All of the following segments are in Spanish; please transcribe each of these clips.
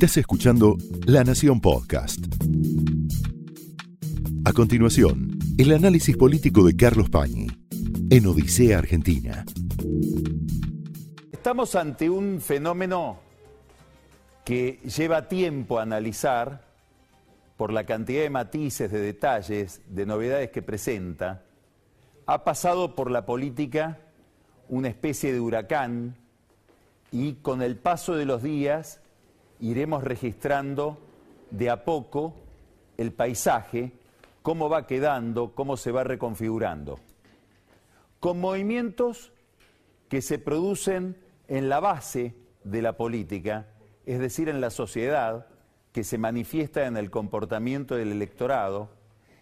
Estás escuchando La Nación Podcast. A continuación, el análisis político de Carlos Pañi en Odisea Argentina. Estamos ante un fenómeno que lleva tiempo a analizar por la cantidad de matices, de detalles, de novedades que presenta. Ha pasado por la política una especie de huracán y con el paso de los días iremos registrando de a poco el paisaje, cómo va quedando, cómo se va reconfigurando. Con movimientos que se producen en la base de la política, es decir, en la sociedad, que se manifiesta en el comportamiento del electorado,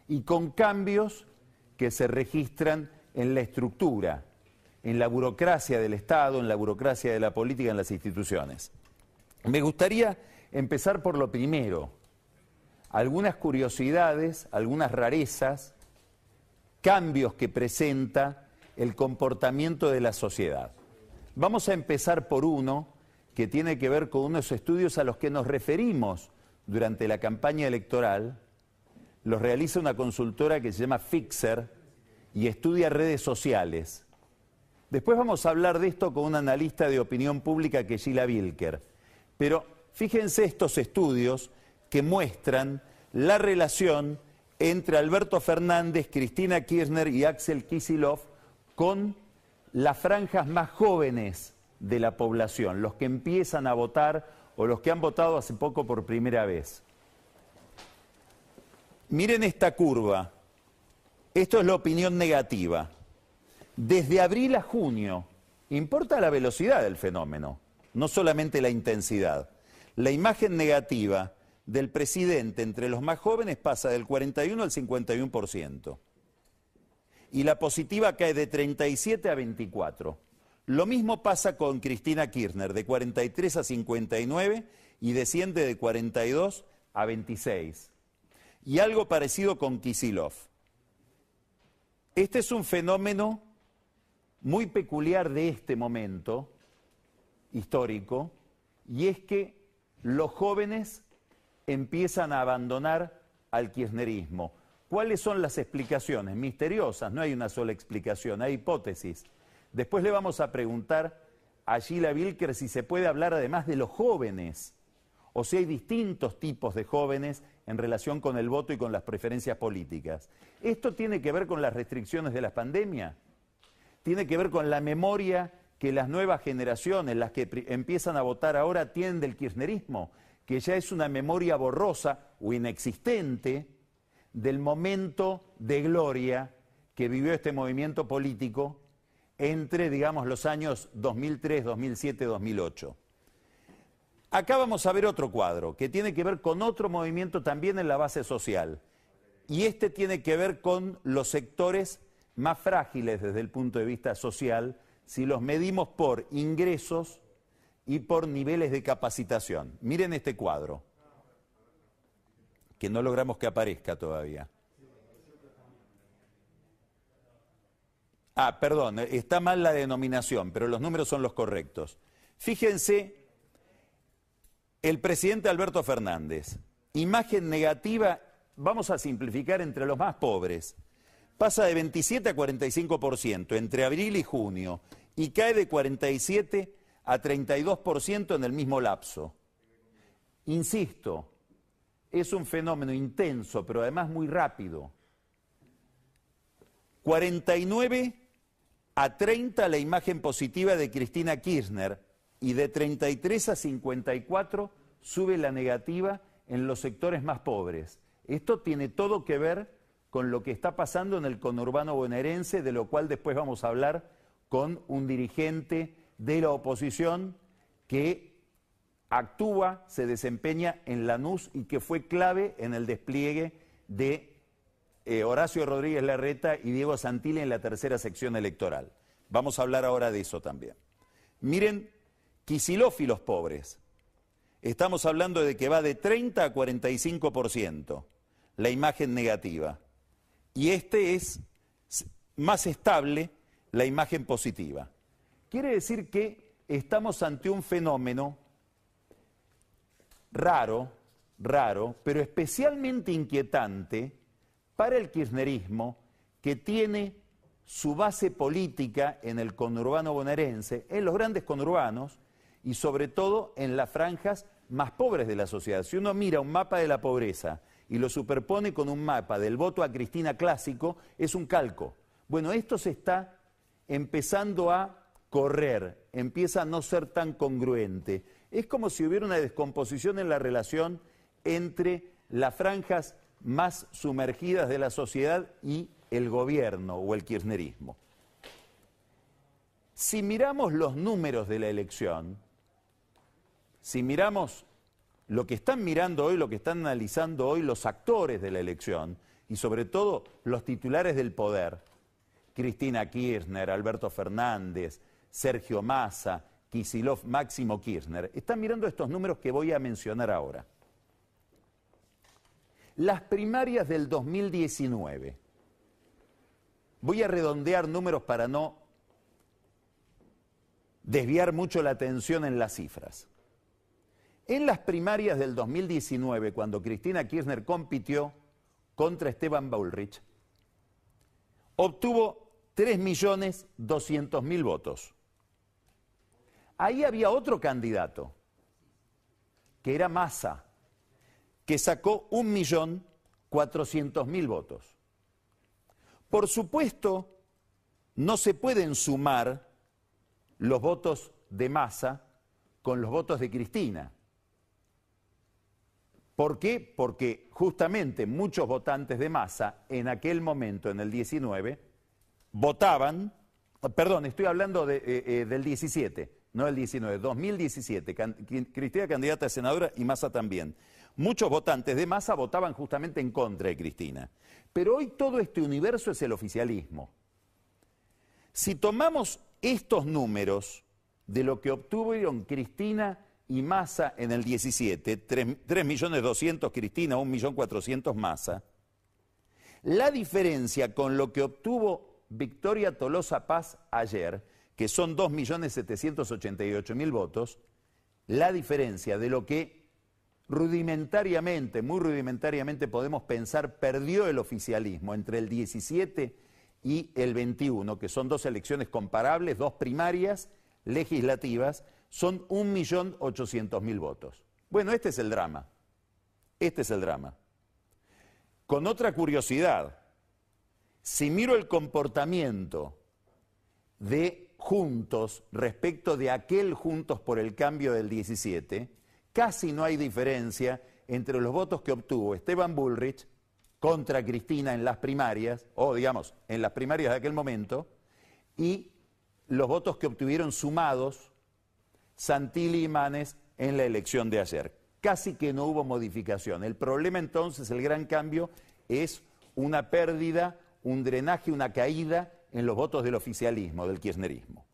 y con cambios que se registran en la estructura, en la burocracia del Estado, en la burocracia de la política, en las instituciones. Me gustaría empezar por lo primero, algunas curiosidades, algunas rarezas, cambios que presenta el comportamiento de la sociedad. Vamos a empezar por uno que tiene que ver con unos estudios a los que nos referimos durante la campaña electoral. Los realiza una consultora que se llama Fixer y estudia redes sociales. Después vamos a hablar de esto con un analista de opinión pública que es Gila Wilker. Pero fíjense estos estudios que muestran la relación entre Alberto Fernández, Cristina Kirchner y Axel Kisilov con las franjas más jóvenes de la población, los que empiezan a votar o los que han votado hace poco por primera vez. Miren esta curva. Esto es la opinión negativa desde abril a junio, importa la velocidad del fenómeno, no solamente la intensidad. La imagen negativa del presidente entre los más jóvenes pasa del 41 al 51%. Y la positiva cae de 37 a 24. Lo mismo pasa con Cristina Kirchner, de 43 a 59 y desciende de 42 a 26. Y algo parecido con Kisilov. Este es un fenómeno muy peculiar de este momento histórico, y es que los jóvenes empiezan a abandonar al kirchnerismo. ¿Cuáles son las explicaciones? Misteriosas, no hay una sola explicación, hay hipótesis. Después le vamos a preguntar a Gila Wilker si se puede hablar además de los jóvenes, o si hay distintos tipos de jóvenes en relación con el voto y con las preferencias políticas. ¿Esto tiene que ver con las restricciones de la pandemia? tiene que ver con la memoria que las nuevas generaciones, las que empiezan a votar ahora, tienen del kirchnerismo, que ya es una memoria borrosa o inexistente del momento de gloria que vivió este movimiento político entre, digamos, los años 2003, 2007, 2008. Acá vamos a ver otro cuadro que tiene que ver con otro movimiento también en la base social. Y este tiene que ver con los sectores más frágiles desde el punto de vista social si los medimos por ingresos y por niveles de capacitación. Miren este cuadro, que no logramos que aparezca todavía. Ah, perdón, está mal la denominación, pero los números son los correctos. Fíjense, el presidente Alberto Fernández, imagen negativa, vamos a simplificar entre los más pobres, pasa de 27 a 45% entre abril y junio y cae de 47 a 32% en el mismo lapso. Insisto, es un fenómeno intenso, pero además muy rápido. 49 a 30 la imagen positiva de Cristina Kirchner y de 33 a 54 sube la negativa en los sectores más pobres. Esto tiene todo que ver con lo que está pasando en el conurbano bonaerense, de lo cual después vamos a hablar con un dirigente de la oposición que actúa, se desempeña en Lanús y que fue clave en el despliegue de eh, Horacio Rodríguez Larreta y Diego Santilli en la tercera sección electoral. Vamos a hablar ahora de eso también. Miren, Quisilófilos pobres. Estamos hablando de que va de 30 a 45%, la imagen negativa y este es más estable la imagen positiva. Quiere decir que estamos ante un fenómeno raro, raro, pero especialmente inquietante para el kirchnerismo que tiene su base política en el conurbano bonaerense, en los grandes conurbanos y sobre todo en las franjas más pobres de la sociedad. Si uno mira un mapa de la pobreza y lo superpone con un mapa del voto a Cristina clásico, es un calco. Bueno, esto se está empezando a correr, empieza a no ser tan congruente. Es como si hubiera una descomposición en la relación entre las franjas más sumergidas de la sociedad y el gobierno o el kirchnerismo. Si miramos los números de la elección, si miramos lo que están mirando hoy, lo que están analizando hoy los actores de la elección y sobre todo los titulares del poder, Cristina Kirchner, Alberto Fernández, Sergio Massa, Kisilov, Máximo Kirchner, están mirando estos números que voy a mencionar ahora. Las primarias del 2019. Voy a redondear números para no desviar mucho la atención en las cifras. En las primarias del 2019, cuando Cristina Kirchner compitió contra Esteban Bullrich, obtuvo 3.200.000 votos. Ahí había otro candidato, que era Massa, que sacó 1.400.000 votos. Por supuesto, no se pueden sumar los votos de Massa con los votos de Cristina. ¿Por qué? Porque justamente muchos votantes de Massa en aquel momento, en el 19, votaban, perdón, estoy hablando eh, eh, del 17, no del 19, 2017, Cristina candidata a senadora y Massa también muchos votantes de masa votaban justamente en contra de Cristina. Pero hoy todo este universo es el oficialismo. Si tomamos estos números de lo que obtuvieron Cristina y Massa en el 17, 3.200.000 Cristina, 1.400.000 Massa, la diferencia con lo que obtuvo Victoria Tolosa Paz ayer, que son 2.788.000 votos, la diferencia de lo que rudimentariamente, muy rudimentariamente podemos pensar, perdió el oficialismo entre el 17 y el 21, que son dos elecciones comparables, dos primarias legislativas, son 1.800.000 votos. Bueno, este es el drama. Este es el drama. Con otra curiosidad, si miro el comportamiento de Juntos respecto de aquel Juntos por el cambio del 17, casi no hay diferencia entre los votos que obtuvo Esteban Bullrich contra Cristina en las primarias, o digamos, en las primarias de aquel momento, y los votos que obtuvieron sumados Santilli y Manes en la elección de ayer. Casi que no hubo modificación. El problema entonces, el gran cambio, es una pérdida, un drenaje, una caída en los votos del oficialismo, del kirchnerismo.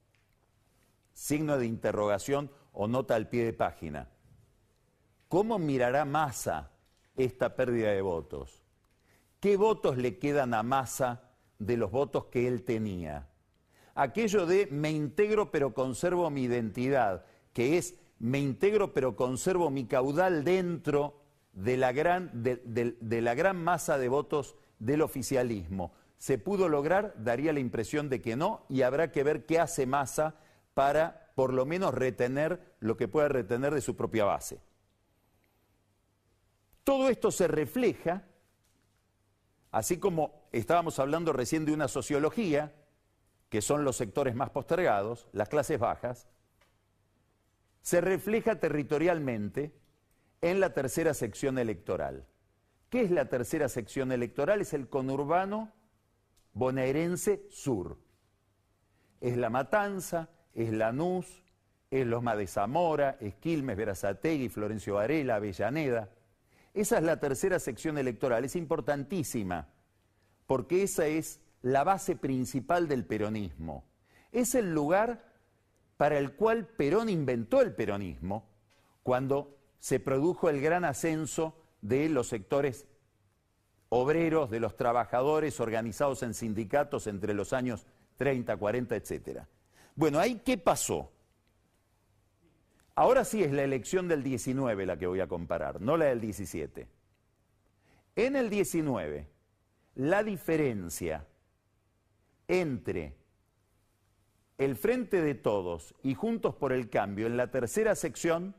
Signo de interrogación o nota al pie de página. ¿Cómo mirará Massa esta pérdida de votos? ¿Qué votos le quedan a Massa de los votos que él tenía? Aquello de me integro pero conservo mi identidad, que es me integro pero conservo mi caudal dentro de la gran, de, la gran masa de votos del oficialismo. ¿Se pudo lograr? Daría la impresión de que no y habrá que ver qué hace Massa para por lo menos retener lo que pueda retener de su propia base. Todo esto se refleja, así como estábamos hablando recién de una sociología, que son los sectores más postergados, las clases bajas, se refleja territorialmente en la tercera sección electoral. ¿Qué es la tercera sección electoral? Es el conurbano bonaerense sur. Es La Matanza, es Lanús, es Loma de Zamora, es Quilmes, Verazategui, Florencio Varela, Avellaneda. Esa es la tercera sección electoral, es importantísima, porque esa es la base principal del peronismo. Es el lugar para el cual Perón inventó el peronismo cuando se produjo el gran ascenso de los sectores obreros, de los trabajadores organizados en sindicatos entre los años 30, 40, etc. Bueno, ahí qué pasó? Ahora sí es la elección del 19 la que voy a comparar, no la del 17. En el 19, la diferencia entre el Frente de Todos y Juntos por el Cambio en la tercera sección,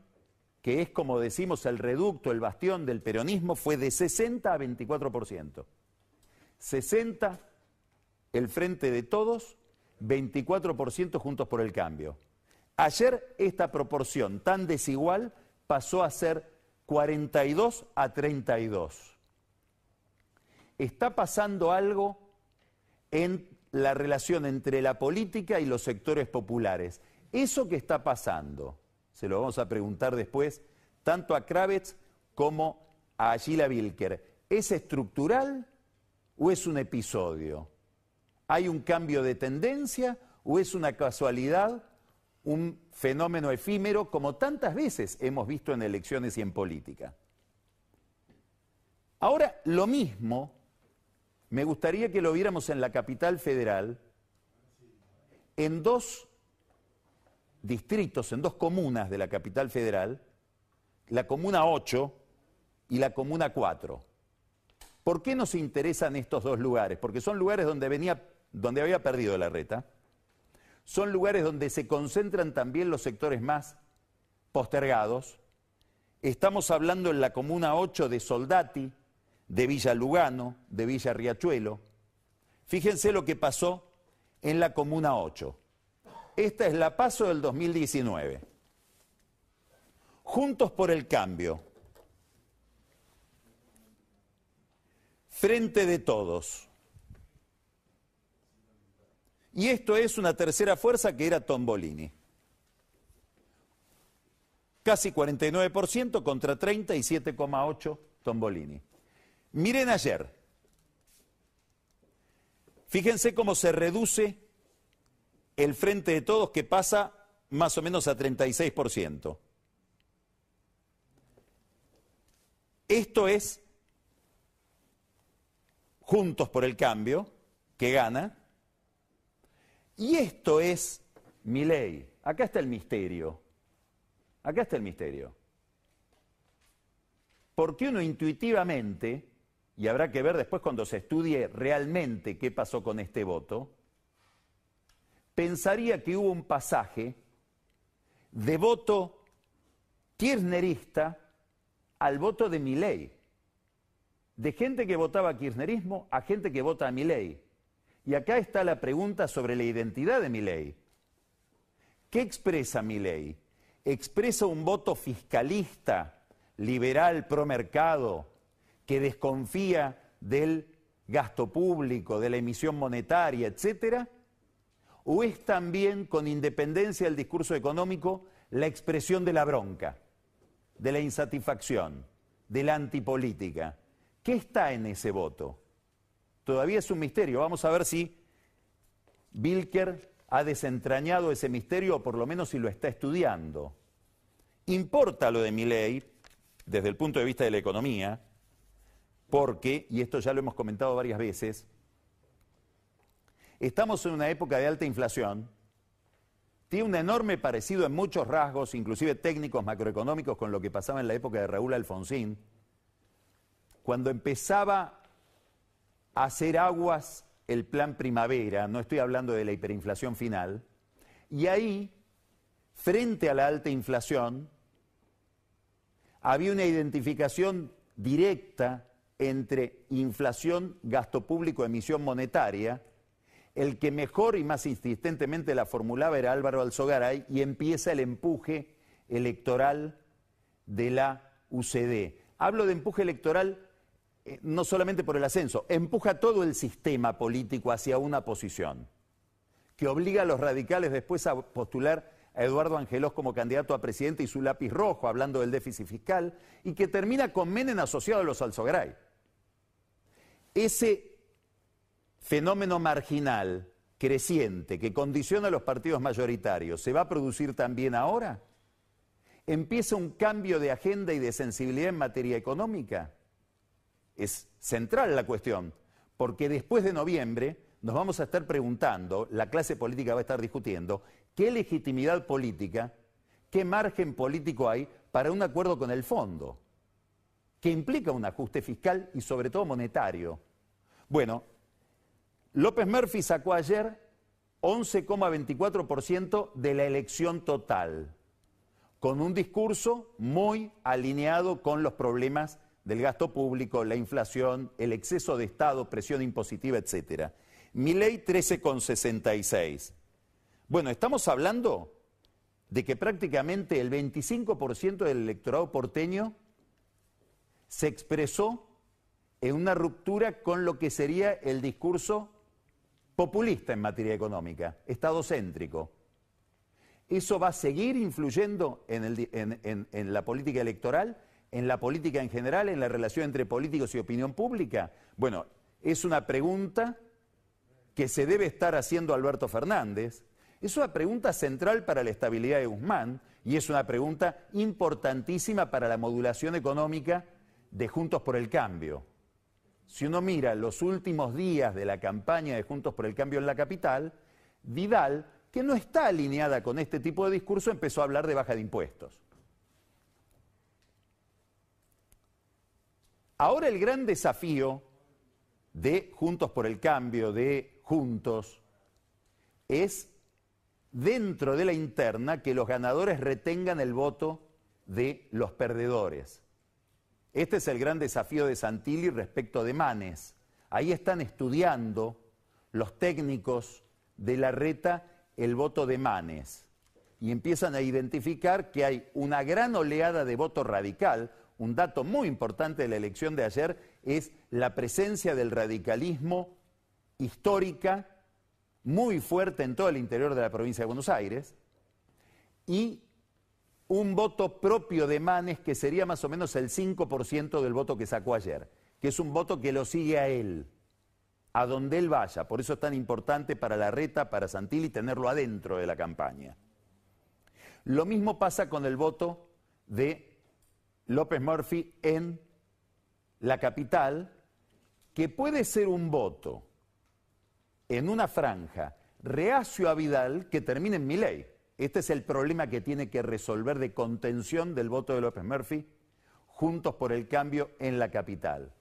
que es como decimos el reducto, el bastión del peronismo, fue de 60 a 24%. 60 el Frente de Todos, 24% Juntos por el Cambio. Ayer esta proporción tan desigual pasó a ser 42 a 32. Está pasando algo en la relación entre la política y los sectores populares. Eso que está pasando, se lo vamos a preguntar después, tanto a Kravitz como a Agila Wilker, ¿es estructural o es un episodio? ¿Hay un cambio de tendencia o es una casualidad un fenómeno efímero como tantas veces hemos visto en elecciones y en política. Ahora, lo mismo, me gustaría que lo viéramos en la capital federal, en dos distritos, en dos comunas de la capital federal, la comuna 8 y la comuna 4. ¿Por qué nos interesan estos dos lugares? Porque son lugares donde, venía, donde había perdido la reta son lugares donde se concentran también los sectores más postergados. Estamos hablando en la Comuna 8 de Soldati, de Villa Lugano, de Villa Riachuelo. Fíjense lo que pasó en la Comuna 8. Esta es la paso del 2019. Juntos por el cambio. Frente de todos. Y esto es una tercera fuerza que era Tombolini. Casi 49% contra 37,8% Tombolini. Miren ayer. Fíjense cómo se reduce el frente de todos que pasa más o menos a 36%. Esto es Juntos por el Cambio, que gana, y esto es mi ley. Acá está el misterio. Acá está el misterio. Porque uno intuitivamente, y habrá que ver después cuando se estudie realmente qué pasó con este voto, pensaría que hubo un pasaje de voto kirchnerista al voto de mi ley. De gente que votaba kirchnerismo a gente que vota a mi ley. Y acá está la pregunta sobre la identidad de mi ley. ¿Qué expresa mi ley? ¿Expresa un voto fiscalista, liberal, pro mercado, que desconfía del gasto público, de la emisión monetaria, etcétera? ¿O es también, con independencia del discurso económico, la expresión de la bronca, de la insatisfacción, de la antipolítica? ¿Qué está en ese voto? Todavía es un misterio. Vamos a ver si Wilker ha desentrañado ese misterio o por lo menos si lo está estudiando. Importa lo de mi ley desde el punto de vista de la economía, porque, y esto ya lo hemos comentado varias veces, estamos en una época de alta inflación, tiene un enorme parecido en muchos rasgos, inclusive técnicos macroeconómicos, con lo que pasaba en la época de Raúl Alfonsín, cuando empezaba hacer aguas el plan primavera, no estoy hablando de la hiperinflación final, y ahí, frente a la alta inflación, había una identificación directa entre inflación, gasto público, emisión monetaria. El que mejor y más insistentemente la formulaba era Álvaro Alzogaray y empieza el empuje electoral de la UCD. Hablo de empuje electoral eh, no solamente por el ascenso, empuja todo el sistema político hacia una posición, que obliga a los radicales después a postular a Eduardo Angelos como candidato a presidente y su lápiz rojo, hablando del déficit fiscal, y que termina con Menem asociado a los Alzogray. Ese fenómeno marginal creciente que condiciona a los partidos mayoritarios, ¿se va a producir también ahora? ¿Empieza un cambio de agenda y de sensibilidad en materia económica? es central la cuestión, porque después de noviembre nos vamos a estar preguntando, la clase política va a estar discutiendo, qué legitimidad política qué margen político hay para un acuerdo con el fondo, que implica un ajuste fiscal y sobre todo monetario. Bueno, López Murphy sacó ayer 11,24% de la elección total, con un discurso muy alineado con los problemas del gasto público, la inflación, el exceso de Estado, presión impositiva, etc. Mi ley 13,66. Bueno, estamos hablando de que prácticamente el 25% del electorado porteño se expresó en una ruptura con lo que sería el discurso populista en materia económica, estadocéntrico. ¿Eso va a seguir influyendo en, en, la política electoral, en la política en general, en la relación entre políticos y opinión pública? Bueno, es una pregunta que se debe estar haciendo Alberto Fernández, es una pregunta central para la estabilidad de Guzmán y es una pregunta importantísima para la modulación económica de Juntos por el Cambio. Si uno mira los últimos días de la campaña de Juntos por el Cambio en la capital, Vidal, que no está alineada con este tipo de discurso, empezó a hablar de baja de impuestos. Ahora el gran desafío de Juntos por el Cambio, de Juntos, es dentro de la interna que los ganadores retengan el voto de los perdedores. Este es el gran desafío de Santilli respecto de Manes. Ahí están estudiando los técnicos de la reta el voto de Manes y empiezan a identificar que hay una gran oleada de voto radical. Un dato muy importante de la elección de ayer es la presencia del radicalismo histórica muy fuerte en todo el interior de la provincia de Buenos Aires y un voto propio de Manes que sería más o menos el 5% del voto que sacó ayer, que es un voto que lo sigue a él, a donde él vaya. Por eso es tan importante para la reta, para Santilli, tenerlo adentro de la campaña. Lo mismo pasa con el voto de López Murphy en la capital, que puede ser un voto en una franja reacio a Vidal que termine en mi ley. Este es el problema que tiene que resolver de contención del voto de López Murphy, juntos por el cambio en la capital.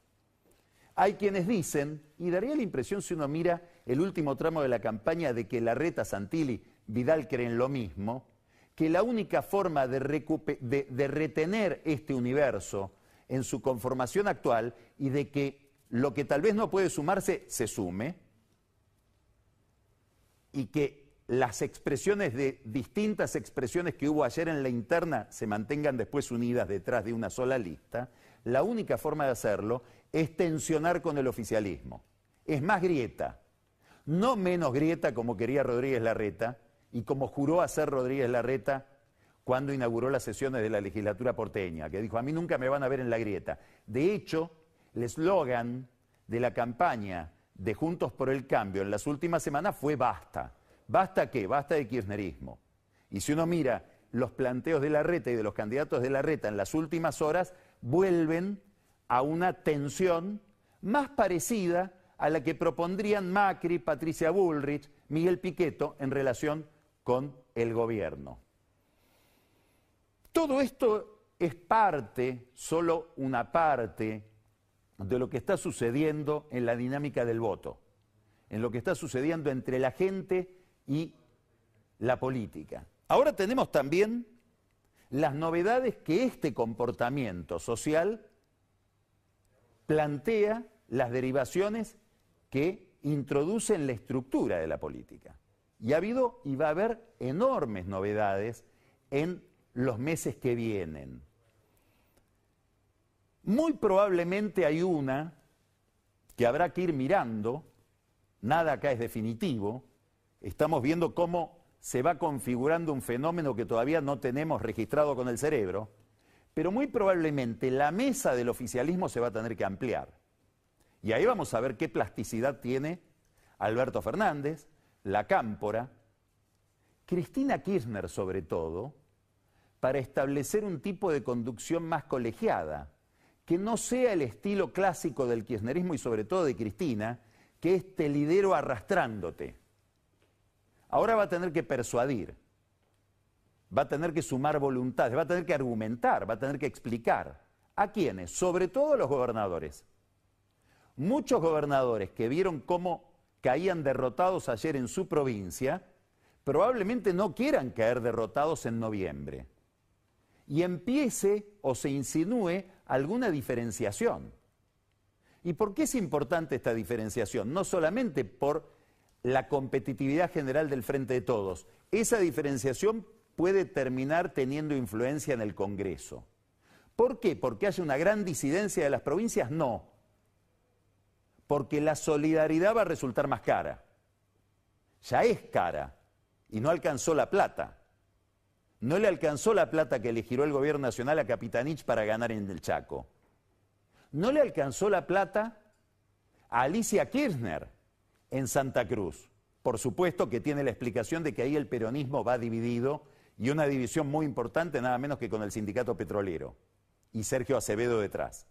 Hay quienes dicen, y daría la impresión si uno mira el último tramo de la campaña de que Larreta, Santilli, Vidal creen lo mismo, que la única forma de, de retener este universo en su conformación actual y de que lo que tal vez no puede sumarse se sume, y que las expresiones de distintas expresiones que hubo ayer en la interna se mantengan después unidas detrás de una sola lista, la única forma de hacerlo es tensionar con el oficialismo. Es más grieta, no menos grieta como quería Rodríguez Larreta y como juró hacer Rodríguez Larreta cuando inauguró las sesiones de la legislatura porteña, que dijo, a mí nunca me van a ver en la grieta. De hecho, el eslogan de la campaña de Juntos por el Cambio en las últimas semanas fue basta. ¿Basta qué? Basta de kirchnerismo. Y si uno mira los planteos de la reta y de los candidatos de la reta en las últimas horas, vuelven a una tensión más parecida a la que propondrían Macri, Patricia Bullrich, Miguel Piqueto en relación con el gobierno. Todo esto es parte, solo una parte, de lo que está sucediendo en la dinámica del voto, en lo que está sucediendo entre la gente y la política. Ahora tenemos también las novedades que este comportamiento social plantea las derivaciones que introducen la estructura de la política. Y ha habido y va a haber enormes novedades en los meses que vienen. Muy probablemente hay una que habrá que ir mirando, nada acá es definitivo, estamos viendo cómo se va configurando un fenómeno que todavía no tenemos registrado con el cerebro, pero muy probablemente la mesa del oficialismo se va a tener que ampliar. Y ahí vamos a ver qué plasticidad tiene Alberto Fernández, la Cámpora, Cristina Kirchner sobre todo, para establecer un tipo de conducción más colegiada, que no sea el estilo clásico del kirchnerismo y sobre todo de Cristina, que es te lidero arrastrándote. Ahora va a tener que persuadir. va a tener que sumar voluntades, va a tener que argumentar, va a tener que explicar. ¿A quiénes? Sobre todo a los gobernadores. Muchos gobernadores que vieron cómo caían derrotados ayer en su provincia, probablemente no quieran caer derrotados en noviembre. Y empiece o se insinúe alguna diferenciación. ¿Y por qué es importante esta diferenciación? No solamente por la competitividad general del Frente de Todos. Esa diferenciación puede terminar teniendo influencia en el Congreso. ¿Por qué? ¿Porque haya una gran disidencia de las provincias? No. Porque la solidaridad va a resultar más cara. Ya es cara y no alcanzó la plata. No le alcanzó la plata que le giró el gobierno nacional a Capitanich para ganar en el Chaco. No le alcanzó la plata a Alicia Kirchner en Santa Cruz. Por supuesto que tiene la explicación de que ahí el peronismo va dividido y una división muy importante nada menos que con el sindicato petrolero y Sergio Acevedo detrás.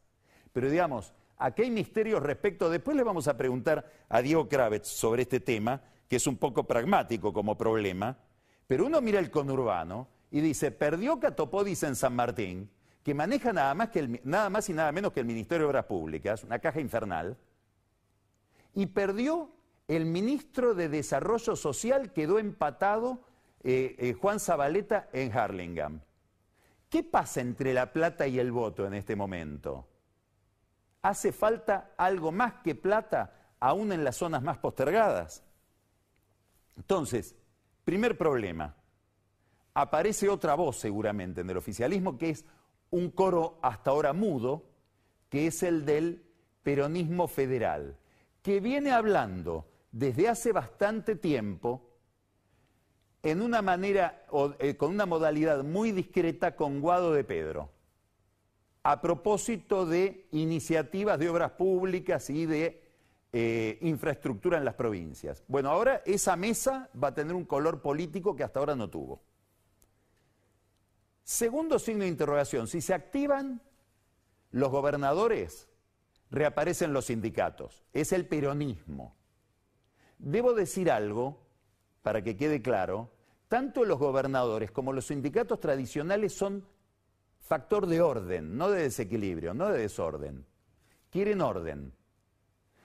Pero digamos, aquí hay misterios respecto, después le vamos a preguntar a Diego Kravitz sobre este tema, que es un poco pragmático como problema, pero uno mira el conurbano y dice, perdió Catopodis en San Martín, que maneja nada más, que nada más y nada menos que el Ministerio de Obras Públicas, una caja infernal, y perdió el ministro de Desarrollo Social, quedó empatado eh, eh, Juan Zabaleta en Harlingham. ¿Qué pasa entre la plata y el voto en este momento? ¿Hace falta algo más que plata aún en las zonas más postergadas? Entonces, primer problema, aparece otra voz seguramente en el oficialismo que es un coro hasta ahora mudo, que es el del peronismo federal, que viene hablando desde hace bastante tiempo en una manera, eh, con una modalidad muy discreta con Guado de Pedro, a propósito de iniciativas de obras públicas y de eh, infraestructura en las provincias. Bueno, ahora esa mesa va a tener un color político que hasta ahora no tuvo. Segundo signo de interrogación, si se activan los gobernadores, reaparecen los sindicatos. Es el peronismo. Debo decir algo, para que quede claro, tanto los gobernadores como los sindicatos tradicionales son factor de orden, no de desequilibrio, no de desorden. Quieren orden.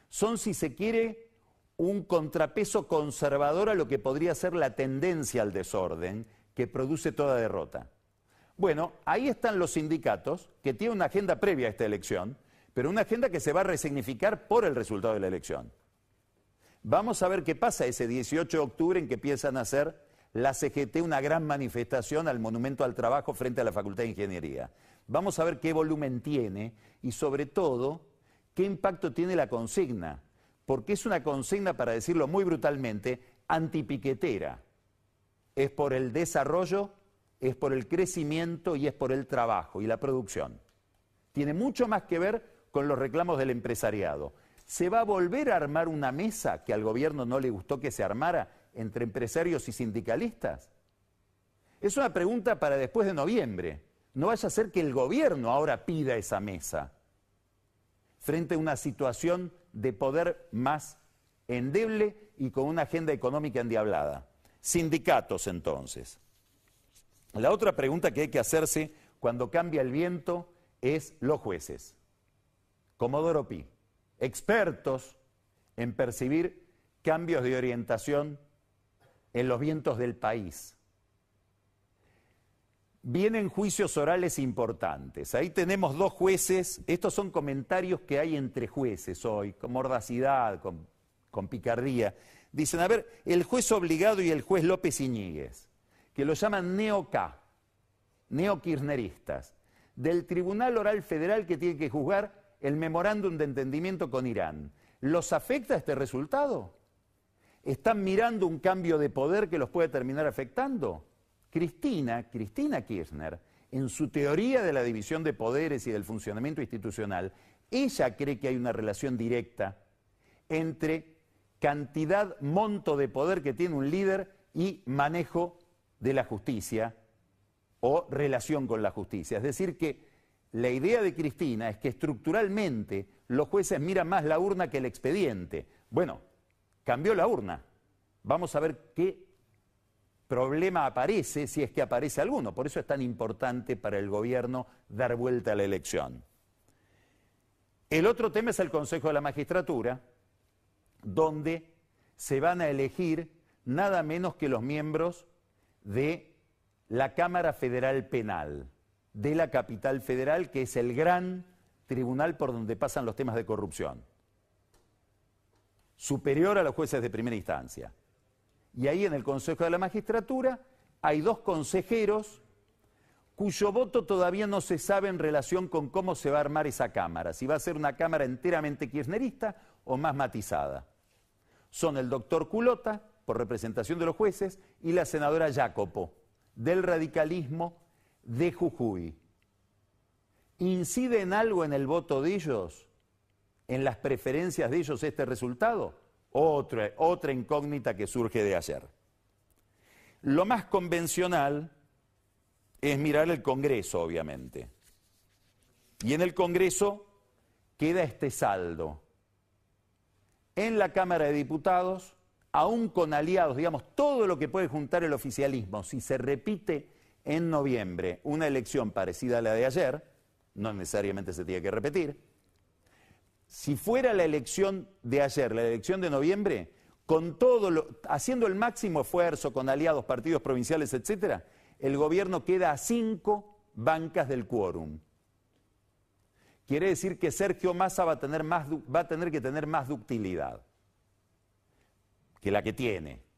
Son, si se quiere, un contrapeso conservador a lo que podría ser la tendencia al desorden que produce toda derrota. Bueno, ahí están los sindicatos que tienen una agenda previa a esta elección, pero una agenda que se va a resignificar por el resultado de la elección. Vamos a ver qué pasa ese 18 de octubre en que empiezan a hacer la CGT una gran manifestación al Monumento al Trabajo frente a la Facultad de Ingeniería. Vamos a ver qué volumen tiene y sobre todo qué impacto tiene la consigna, porque es una consigna, para decirlo muy brutalmente, antipiquetera. Es por el desarrollo, es por el crecimiento y es por el trabajo y la producción. Tiene mucho más que ver con los reclamos del empresariado. ¿Se va a volver a armar una mesa que al gobierno no le gustó que se armara entre empresarios y sindicalistas? Es una pregunta para después de noviembre. No vaya a ser que el gobierno ahora pida esa mesa frente a una situación de poder más endeble y con una agenda económica endiablada. Sindicatos, entonces. La otra pregunta que hay que hacerse cuando cambia el viento es los jueces. Comodoro Pi, expertos en percibir cambios de orientación en los vientos del país. Vienen juicios orales importantes. Ahí tenemos dos jueces. Estos son comentarios que hay entre jueces hoy, con mordacidad, con, picardía. Dicen, a ver, el juez obligado y el juez López Iñiguez, que lo llaman neo-K, neo-kirchneristas, del Tribunal Oral Federal que tiene que juzgar el memorándum de entendimiento con Irán. ¿Los afecta este resultado? están mirando un cambio de poder que los puede terminar afectando. Cristina, Cristina Kirchner, en su teoría de la división de poderes y del funcionamiento institucional, ella cree que hay una relación directa entre cantidad, monto de poder que tiene un líder y manejo de la justicia o relación con la justicia. Es decir, que la idea de Cristina es que estructuralmente los jueces miran más la urna que el expediente. Bueno, Cambió la urna. Vamos a ver qué problema aparece si es que aparece alguno. Por eso es tan importante para el gobierno dar vuelta a la elección. El otro tema es el Consejo de la Magistratura, donde se van a elegir nada menos que los miembros de la Cámara Federal Penal, de la capital federal, que es el gran tribunal por donde pasan los temas de corrupción, superior a los jueces de primera instancia. Y ahí en el Consejo de la Magistratura hay dos consejeros cuyo voto todavía no se sabe en relación con cómo se va a armar esa Cámara, si va a ser una Cámara enteramente kirchnerista o más matizada. Son el doctor Culota, por representación de los jueces, y la senadora Jacopo, del radicalismo de Jujuy. ¿Incide en algo en el voto de ellos? ¿En las preferencias de ellos este resultado? Otra, otra incógnita que surge de ayer. Lo más convencional es mirar el Congreso, obviamente. Y en el Congreso queda este saldo. En la Cámara de Diputados, aún con aliados, digamos, todo lo que puede juntar el oficialismo, si se repite en noviembre una elección parecida a la de ayer, no necesariamente se tiene que repetir, si fuera la elección de ayer, la elección de noviembre, con todo lo, haciendo el máximo esfuerzo con aliados, partidos provinciales, etcétera, el gobierno queda a cinco bancas del quórum. Quiere decir que Sergio Massa va a, tener más, va a tener que tener más ductilidad que la que tiene.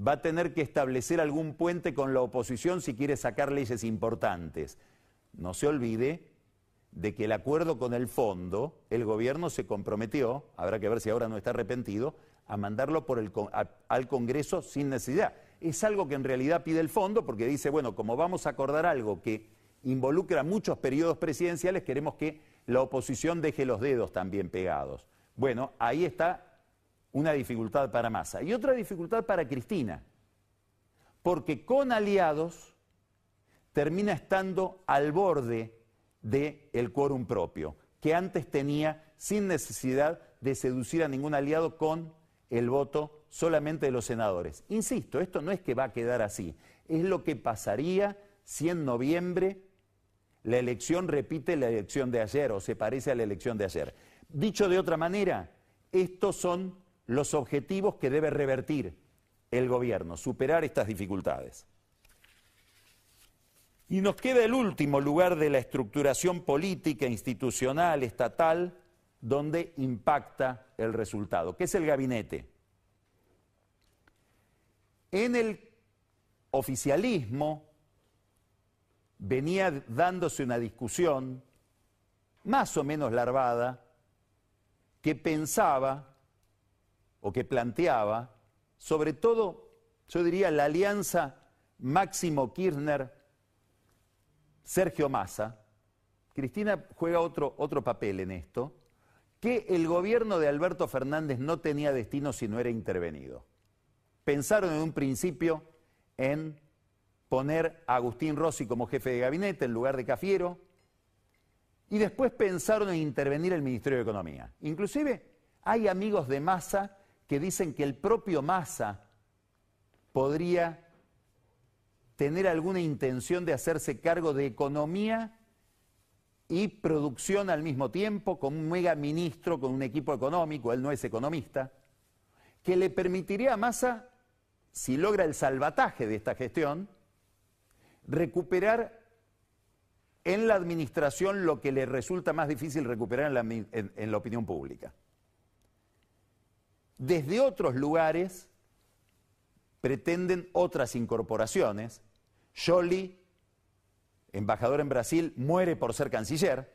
Va a tener que establecer algún puente con la oposición si quiere sacar leyes importantes. No se olvide de que el acuerdo con el fondo, el gobierno se comprometió, habrá que ver si ahora no está arrepentido, a mandarlo al Congreso sin necesidad es algo que en realidad pide el fondo porque dice, bueno, como vamos a acordar algo que involucra muchos periodos presidenciales, queremos que la oposición deje los dedos también pegados. Bueno, ahí está una dificultad para Massa. Y otra dificultad para Cristina, porque con aliados termina estando al borde del quórum propio, que antes tenía sin necesidad de seducir a ningún aliado con el voto solamente de los senadores. Insisto, esto no es que va a quedar así, es lo que pasaría si en noviembre la elección repite la elección de ayer o se parece a la elección de ayer. Dicho de otra manera, estos son los objetivos que debe revertir el gobierno, superar estas dificultades. Y nos queda el último lugar de la estructuración política, institucional, estatal, donde impacta el resultado, que es el gabinete. En el oficialismo venía dándose una discusión más o menos larvada que pensaba o que planteaba, sobre todo, yo diría, la alianza Máximo Kirchner-Sergio Massa. Cristina juega otro, otro papel en esto, que el gobierno de Alberto Fernández no tenía destino si no era intervenido. Pensaron en un principio en poner a Agustín Rossi como jefe de gabinete en lugar de Cafiero, y después pensaron en intervenir el Ministerio de Economía. Inclusive hay amigos de Massa que dicen que el propio Massa podría tener alguna intención de hacerse cargo de economía y producción al mismo tiempo, con un mega ministro, con un equipo económico, él no es economista, que le permitiría a Massa, si logra el salvataje de esta gestión, recuperar en la administración lo que le resulta más difícil recuperar en la, en la opinión pública. Desde otros lugares pretenden otras incorporaciones. Jolie embajador en Brasil, muere por ser canciller,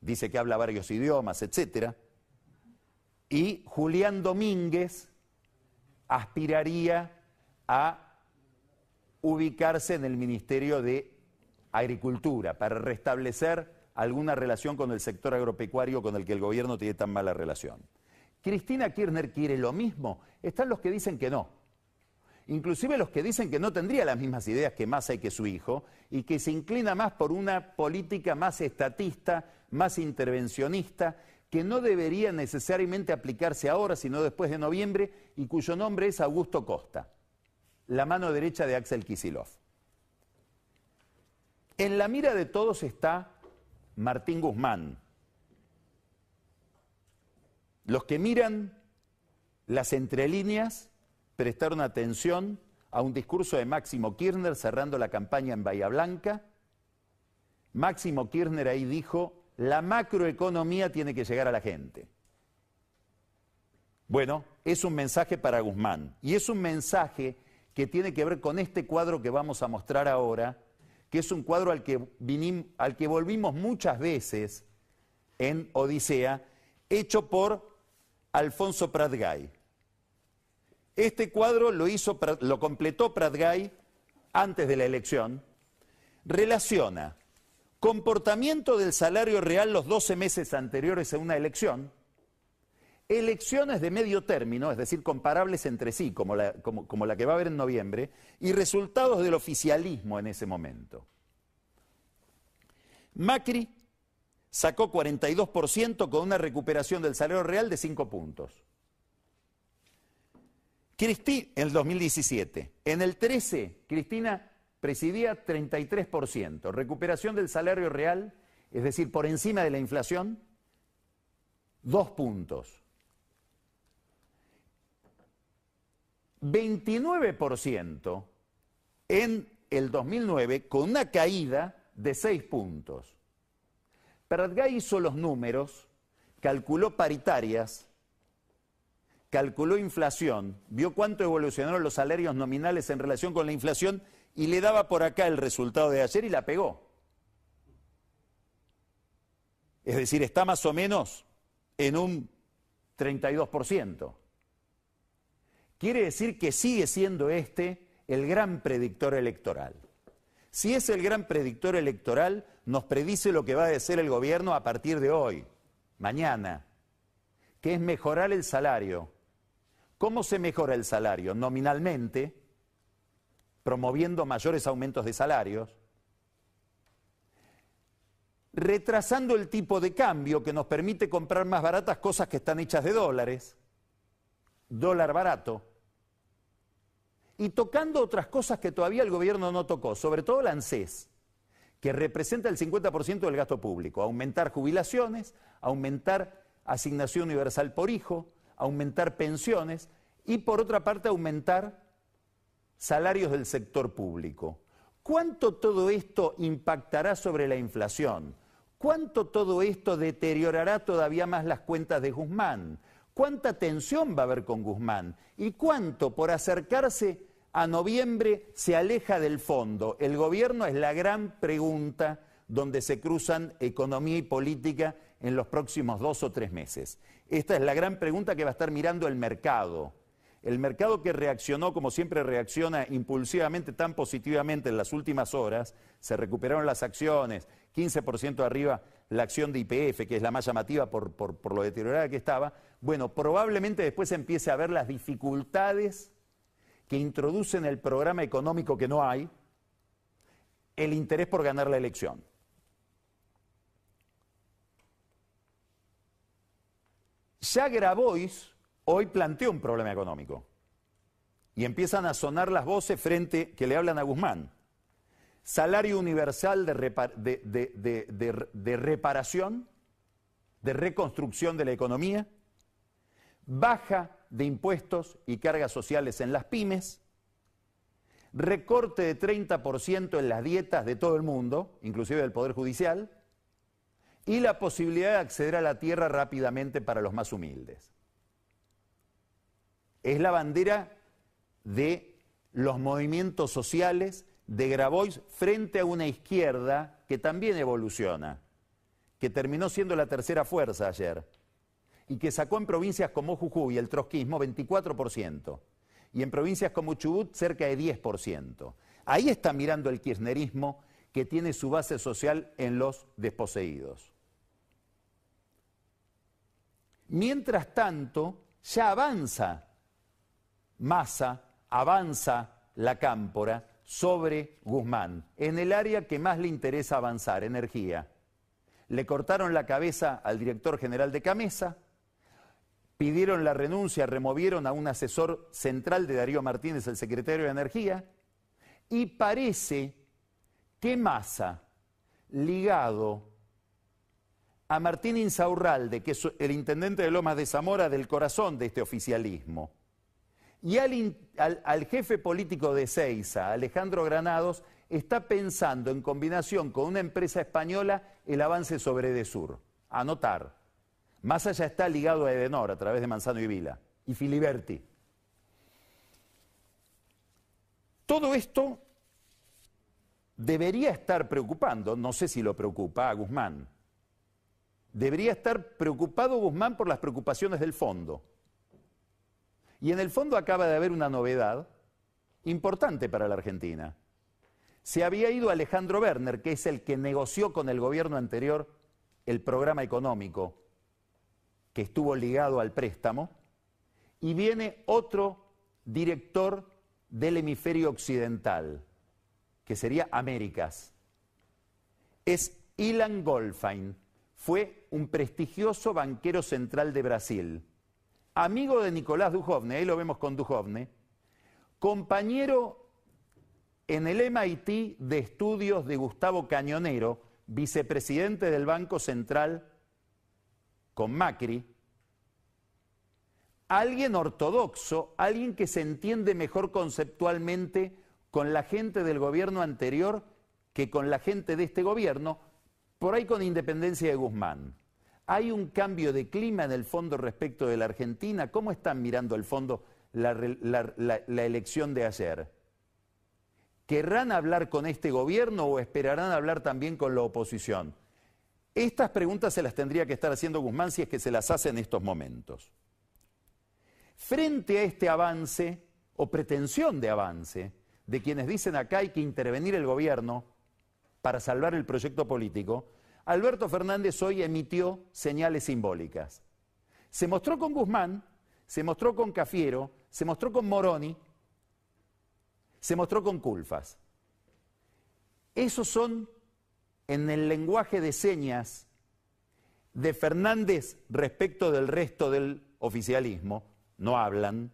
dice que habla varios idiomas, etc. Y Julián Domínguez aspiraría a ubicarse en el Ministerio de Agricultura para restablecer alguna relación con el sector agropecuario con el que el gobierno tiene tan mala relación. Cristina Kirchner quiere lo mismo. Están los que dicen que no inclusive los que dicen que no tendría las mismas ideas que Massa y que su hijo, y que se inclina más por una política más estatista, más intervencionista, que no debería necesariamente aplicarse ahora, sino después de noviembre, y cuyo nombre es Augusto Costa. la mano derecha de Axel Kisilov. En la mira de todos está Martín Guzmán. Los que miran las entrelíneas prestaron atención a un discurso de Máximo Kirchner cerrando la campaña en Bahía Blanca. Máximo Kirchner ahí dijo, la macroeconomía tiene que llegar a la gente. Bueno, es un mensaje para Guzmán y es un mensaje que tiene que ver con este cuadro que vamos a mostrar ahora, que es un cuadro al que, al que volvimos muchas veces en Odisea, hecho por Alfonso Pratgay. Este cuadro lo, hizo, lo completó Pratgay antes de la elección, relaciona comportamiento del salario real los 12 meses anteriores a una elección, elecciones de medio término, es decir, comparables entre sí, como la, como la que va a haber en noviembre, y resultados del oficialismo en ese momento. Macri sacó 42% con una recuperación del salario real de 5 puntos. Cristi, en el 2017. En el 13, Cristina presidía 33%. Recuperación del salario real, es decir, por encima de la inflación, 2 puntos. 29% en el 2009 con una caída de 6 puntos. Pratgay hizo los números, calculó paritarias, calculó inflación, vio cuánto evolucionaron los salarios nominales en relación con la inflación y le daba por acá el resultado de ayer y la pegó. Es decir, está más o menos en un 32%. Quiere decir que sigue siendo este el gran predictor electoral. Si es el gran predictor electoral, nos predice lo que va a decir el gobierno a partir de hoy, mañana, que es mejorar el salario. ¿Cómo se mejora el salario? Nominalmente, promoviendo mayores aumentos de salarios, retrasando el tipo de cambio que nos permite comprar más baratas cosas que están hechas de dólares, dólar barato, y tocando otras cosas que todavía el gobierno no tocó, sobre todo la ANSES, que representa el 50% del gasto público, aumentar jubilaciones, aumentar asignación universal por hijo, aumentar pensiones y por otra parte aumentar salarios del sector público. ¿Cuánto todo esto impactará sobre la inflación? ¿Cuánto todo esto deteriorará todavía más las cuentas de Guzmán? ¿Cuánta tensión va a haber con Guzmán? ¿Y cuánto por acercarse a noviembre se aleja del fondo. El gobierno es la gran pregunta donde se cruzan economía y política en los próximos dos o tres meses. Esta es la gran pregunta que va a estar mirando el mercado. El mercado que reaccionó, como siempre reacciona impulsivamente, tan positivamente en las últimas horas, se recuperaron las acciones, 15% arriba la acción de IPF, que es la más llamativa por, lo deteriorada que estaba, bueno, probablemente después empiece a ver las dificultades que introducen el programa económico que no hay, el interés por ganar la elección. Ya Grabois hoy planteó un problema económico y empiezan a sonar las voces frente que le hablan a Guzmán. Salario universal de reparación, de reconstrucción de la economía, baja de impuestos y cargas sociales en las pymes, recorte de 30% en las dietas de todo el mundo, inclusive del Poder Judicial, y la posibilidad de acceder a la tierra rápidamente para los más humildes. Es la bandera de los movimientos sociales de Grabois frente a una izquierda que también evoluciona, que terminó siendo la tercera fuerza ayer y que sacó en provincias como Jujuy el trotskismo 24% y en provincias como Chubut cerca de 10%. Ahí está mirando el kirchnerismo que tiene su base social en los desposeídos. Mientras tanto, ya avanza Massa, avanza la cámpora sobre Guzmán, en el área que más le interesa avanzar, energía. Le cortaron la cabeza al director general de Camesa, pidieron la renuncia, removieron a un asesor central de Darío Martínez, el secretario de Energía, y parece que Massa, ligado a Martín Insaurralde, que es el intendente de Lomas de Zamora del corazón de este oficialismo, y al, al, jefe político de Ceiza, Alejandro Granados, está pensando en combinación con una empresa española el avance sobre Edesur. Anotar. Más allá está ligado a Edenor a través de Manzano y Vila y Filiberti. Todo esto debería estar preocupando, no sé si lo preocupa a Guzmán, debería estar preocupado Guzmán por las preocupaciones del fondo. Y en el fondo acaba de haber una novedad importante para la Argentina. Se había ido Alejandro Werner, que es el que negoció con el gobierno anterior el programa económico estuvo ligado al préstamo, y viene otro director del hemisferio occidental, que sería Américas. Es Ilan Goldfein, fue un prestigioso banquero central de Brasil, amigo de Nicolás Duhovne, ahí lo vemos con Duhovne, compañero en el MIT de estudios de Gustavo Cañonero, vicepresidente del Banco Central con Macri, alguien ortodoxo, alguien que se entiende mejor conceptualmente con la gente del gobierno anterior que con la gente de este gobierno, por ahí con independencia de Guzmán. Hay un cambio de clima en el fondo respecto de la Argentina. ¿Cómo están mirando el fondo la, la elección de ayer? ¿Querrán hablar con este gobierno o esperarán hablar también con la oposición? Estas preguntas se las tendría que estar haciendo Guzmán si es que se las hace en estos momentos. Frente a este avance o pretensión de avance de quienes dicen acá hay que intervenir el gobierno para salvar el proyecto político, Alberto Fernández hoy emitió señales simbólicas. Se mostró con Guzmán, se mostró con Cafiero, se mostró con Moroni, se mostró con Culfas. Esos son, en el lenguaje de señas de Fernández respecto del resto del oficialismo, no hablan,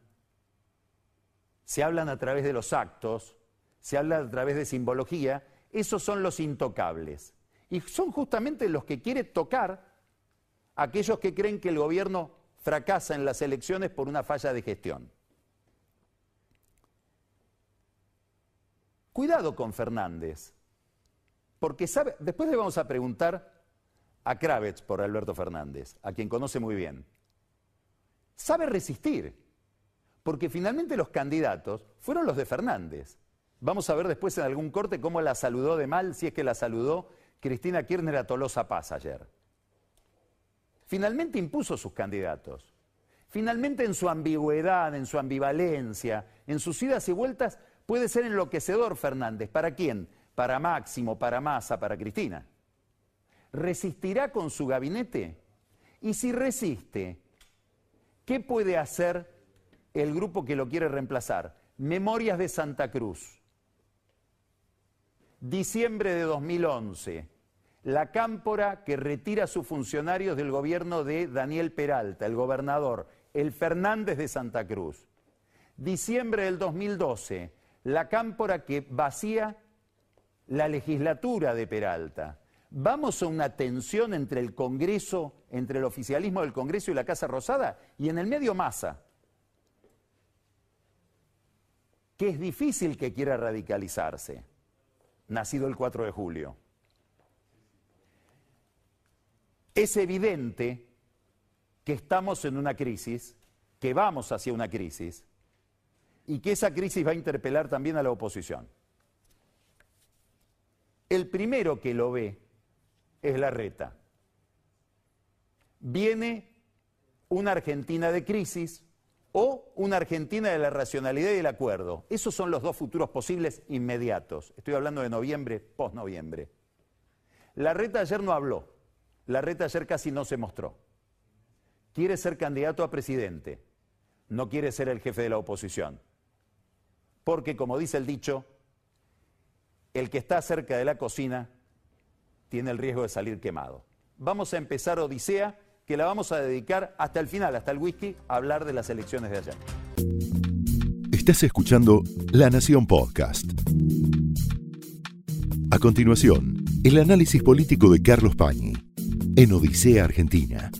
se hablan a través de los actos, se hablan a través de simbología, esos son los intocables. Y son justamente los que quiere tocar aquellos que creen que el gobierno fracasa en las elecciones por una falla de gestión. Cuidado con Fernández, porque sabe, después le vamos a preguntar a Kravitz por Alberto Fernández, a quien conoce muy bien. Sabe resistir, porque finalmente los candidatos fueron los de Fernández. Vamos a ver después en algún corte cómo la saludó de mal, si es que la saludó Cristina Kirchner a Tolosa Paz ayer. Finalmente impuso sus candidatos. Finalmente en su ambigüedad, en su ambivalencia, en sus idas y vueltas, puede ser enloquecedor Fernández. ¿Para quién? Para Máximo, para Massa, para Cristina. ¿Resistirá con su gabinete? Y si resiste, ¿qué puede hacer el grupo que lo quiere reemplazar? Memorias de Santa Cruz. Diciembre de 2011. La cámpora que retira a sus funcionarios del gobierno de Daniel Peralta, el gobernador, el Fernández de Santa Cruz. Diciembre del 2012 la cámpora que vacía la legislatura de Peralta. Vamos a una tensión entre el Congreso, entre el oficialismo del Congreso y la Casa Rosada, y en el medio masa, que es difícil que quiera radicalizarse, nacido el 4 de julio. Es evidente que estamos en una crisis, que vamos hacia una crisis, y que esa crisis va a interpelar también a la oposición. El primero que lo ve es la reta. Viene una Argentina de crisis o una Argentina de la racionalidad y del acuerdo. Esos son los dos futuros posibles inmediatos. Estoy hablando de noviembre, post-noviembre. La reta ayer no habló. La reta ayer casi no se mostró. Quiere ser candidato a presidente. No quiere ser el jefe de la oposición porque como dice el dicho, el que está cerca de la cocina tiene el riesgo de salir quemado. Vamos a empezar Odisea que la vamos a dedicar hasta el final, hasta el whisky, a hablar de las elecciones de ayer. Estás escuchando La Nación Podcast. A continuación, el análisis político de Carlos Pañi en Odisea Argentina.